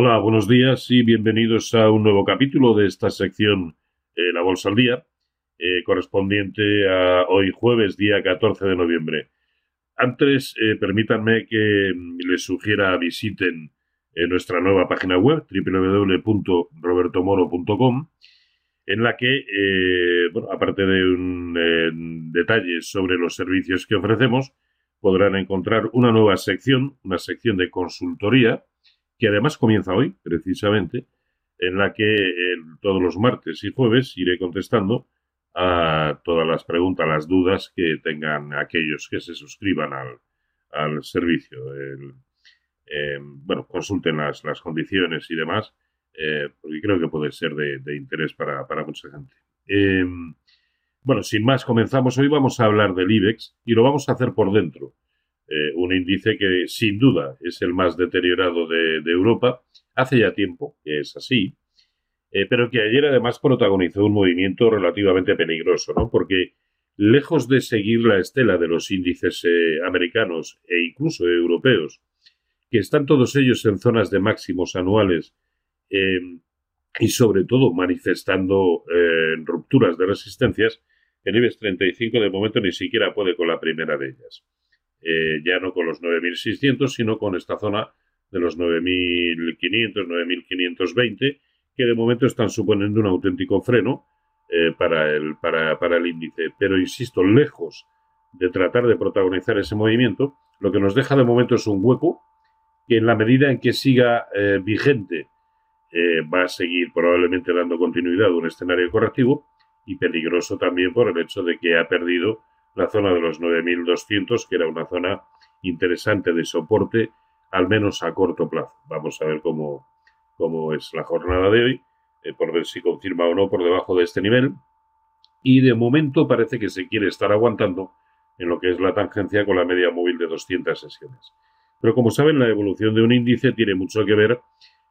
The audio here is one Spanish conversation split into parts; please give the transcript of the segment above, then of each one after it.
Hola, buenos días y bienvenidos a un nuevo capítulo de esta sección eh, La Bolsa al Día, eh, correspondiente a hoy jueves, día 14 de noviembre. Antes, eh, permítanme que mm, les sugiera visiten nuestra nueva página web, www.robertomoro.com, en la que, aparte de un, detalles sobre los servicios que ofrecemos, podrán encontrar una nueva sección, una sección de consultoría, que además comienza hoy, precisamente, en la que todos los martes y jueves iré contestando a todas las preguntas, las dudas que tengan aquellos que se suscriban al, servicio. Em, bueno, consulten las, las, condiciones y demás, eh, porque creo que puede ser de, interés para, mucha gente. Em, bueno, sin más, comenzamos. Hoy vamos a hablar del IBEX y lo vamos a hacer por dentro. Eh, un índice que sin duda es el más deteriorado de, Europa. Hace ya tiempo que es así, eh, pero que ayer además protagonizó un movimiento relativamente peligroso, ¿no? Porque lejos de seguir la estela de los índices eh, americanos e incluso europeos, que están todos ellos en zonas de máximos anuales y sobre todo manifestando rupturas de resistencias, el IBEX 35 de momento ni siquiera puede con la primera de ellas. Eh, ya no con los 9.600, sino con esta zona de los 9.500, 9.520, que de momento están suponiendo un auténtico freno eh, para, el, para, para el índice. Pero insisto, lejos de tratar de protagonizar ese movimiento, lo que nos deja de momento es un hueco que en la medida en que siga eh, vigente va a seguir probablemente dando continuidad a un escenario correctivo y peligroso también por el hecho de que ha perdido la zona de los 9.200, que era una zona interesante de soporte, al menos a corto plazo. Vamos a ver cómo, cómo es la jornada de hoy, eh, por ver si confirma o no por debajo de este nivel. Y de momento parece que se quiere estar aguantando en lo que es la tangencia con la media móvil de 200 sesiones. Pero como saben, la evolución de un índice tiene mucho que ver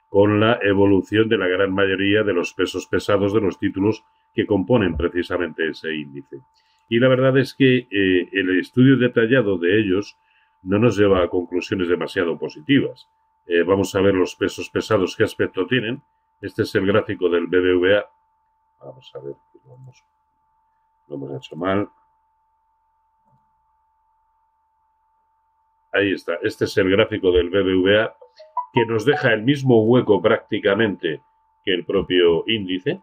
con la evolución de la gran mayoría de los pesos pesados de los títulos que componen precisamente ese índice. Y la verdad es que eh, el estudio detallado de ellos no nos lleva a conclusiones demasiado positivas. Eh, vamos a ver los pesos pesados, qué aspecto tienen. Este es el gráfico del BBVA. Vamos a ver, lo hemos, lo hemos hecho mal. Ahí está. Este es el gráfico del BBVA que nos deja el mismo hueco prácticamente que el propio índice.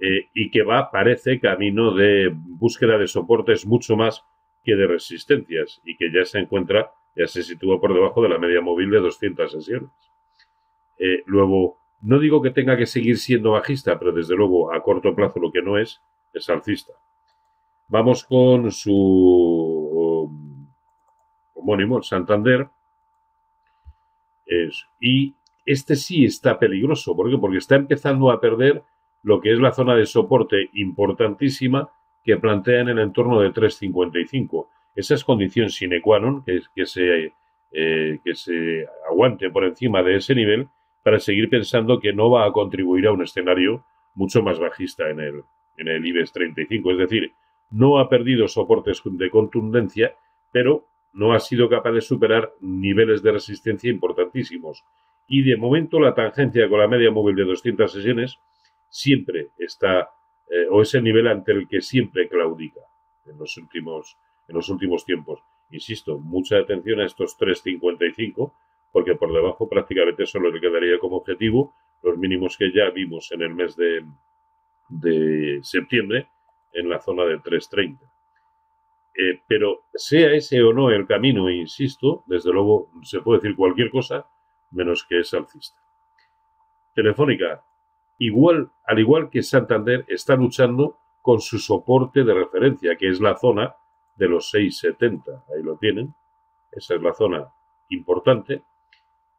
Eh, y que va, parece, camino de búsqueda de soportes mucho más que de resistencias y que ya se encuentra, ya se sitúa por debajo de la media móvil de 200 sesiones. Eh, luego, no digo que tenga que seguir siendo bajista, pero desde luego a corto plazo lo que no es, es alcista. Vamos con su homónimo, Santander. y este sí está peligroso. ¿Por qué? Porque está empezando a perder lo que es la zona de soporte importantísima que plantea en el entorno de 3.55. Esa es condición sine qua non, que, se, eh, que se aguante por encima de ese nivel para seguir pensando que no va a contribuir a un escenario mucho más bajista en el, en el IBEX 35. Es decir, no ha perdido soportes de contundencia, pero no ha sido capaz de superar niveles de resistencia importantísimos. Y de momento la tangencia con la media móvil de 200 sesiones siempre está, eh, o es el nivel ante el que siempre claudica en los últimos, en los últimos tiempos. Insisto, mucha atención a estos 3.55, porque por debajo prácticamente solo le quedaría como objetivo los mínimos que ya vimos en el mes de, de septiembre en la zona de 3.30. Eh, pero sea ese o no el camino, insisto, desde luego se puede decir cualquier cosa menos que es alcista. Telefónica, igual, al igual que Santander, está luchando con su soporte de referencia, que es la zona de los 6,70. Ahí lo tienen. Esa es la zona importante.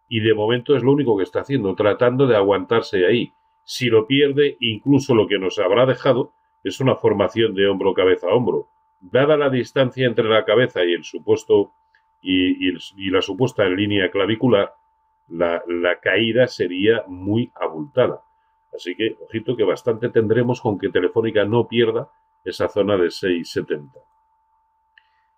Y de momento es lo único que está haciendo, tratando de aguantarse ahí. Si lo pierde, incluso lo que nos habrá dejado es una formación de hombro cabeza hombro. Dada la distancia entre la cabeza y el supuesto y, la supuesta línea clavicular, la caída sería muy abultada. Así que, ojito que bastante tendremos con que Telefónica no pierda esa zona de 6,70.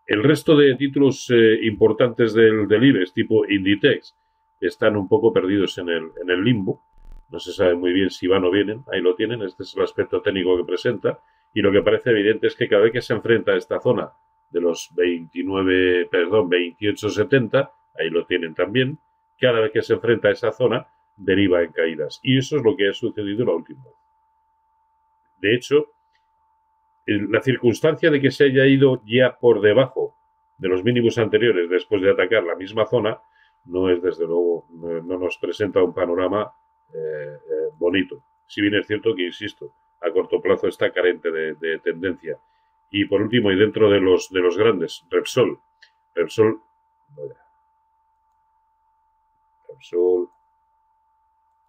El resto de títulos eh, importantes del, del IBEX, tipo Inditex, están un poco perdidos en el, en el limbo. No se sabe muy bien si van o vienen. Ahí lo tienen. Este es el aspecto técnico que presenta. Y lo que parece evidente es que cada vez que se enfrenta a esta zona de los 29, perdón, 28,70, ahí lo tienen también, cada vez que se enfrenta a esa zona deriva en caídas. Y eso es lo que ha sucedido la última vez. De hecho, la circunstancia de que se haya ido ya por debajo de los mínimos anteriores después de atacar la misma zona no es desde luego, no nos presenta un panorama eh, eh, bonito. Si bien es cierto que, insisto, a corto plazo está carente de, tendencia. Y por último, y dentro de los, de los grandes, Repsol. Repsol, Repsol,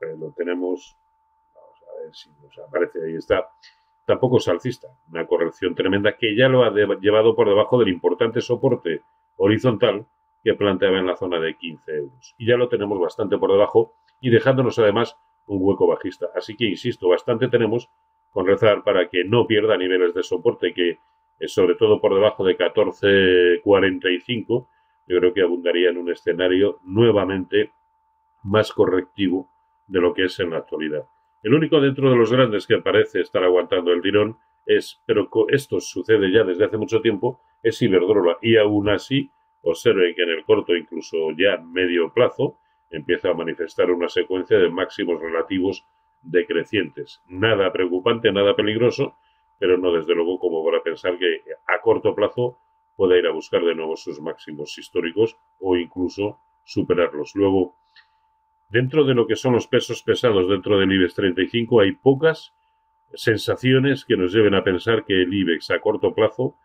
eh, lo tenemos, vamos a ver si nos aparece, ahí está, tampoco es alcista, una corrección tremenda que ya lo ha llevado por debajo del importante soporte horizontal que planteaba en la zona de 15 euros. Y ya lo tenemos bastante por debajo y dejándonos además un hueco bajista. Así que, insisto, bastante tenemos con rezar para que no pierda niveles de soporte que, sobre todo por debajo de 14.45, yo creo que abundaría en un escenario nuevamente más correctivo de lo que es en la actualidad. El único dentro de los grandes que parece estar aguantando el tirón es, pero esto sucede ya desde hace mucho tiempo, es Iberdrola. Y aún así, observe que en el corto, incluso ya medio plazo, empieza a manifestar una secuencia de máximos relativos decrecientes. Nada preocupante, nada peligroso, pero no desde luego como para pensar que a corto plazo pueda ir a buscar de nuevo sus máximos históricos o incluso superarlos. Luego, dentro de lo que son los pesos pesados dentro del IBEX 35 hay pocas sensaciones que nos lleven a pensar que el IBEX a corto plazo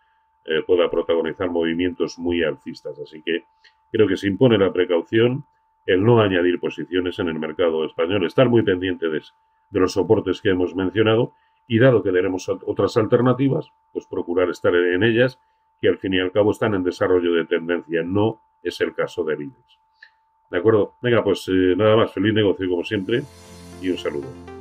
eh, pueda protagonizar movimientos muy alcistas. Así que creo que se impone la precaución el no añadir posiciones en el mercado español, estar muy pendiente de, los soportes que hemos mencionado y dado que tenemos otras alternativas, pues procurar estar en ellas, que al fin y al cabo están en desarrollo de tendencia, no es el caso de IBEX. ¿De acuerdo? Venga, pues eh, nada más, feliz negocio como siempre y un saludo.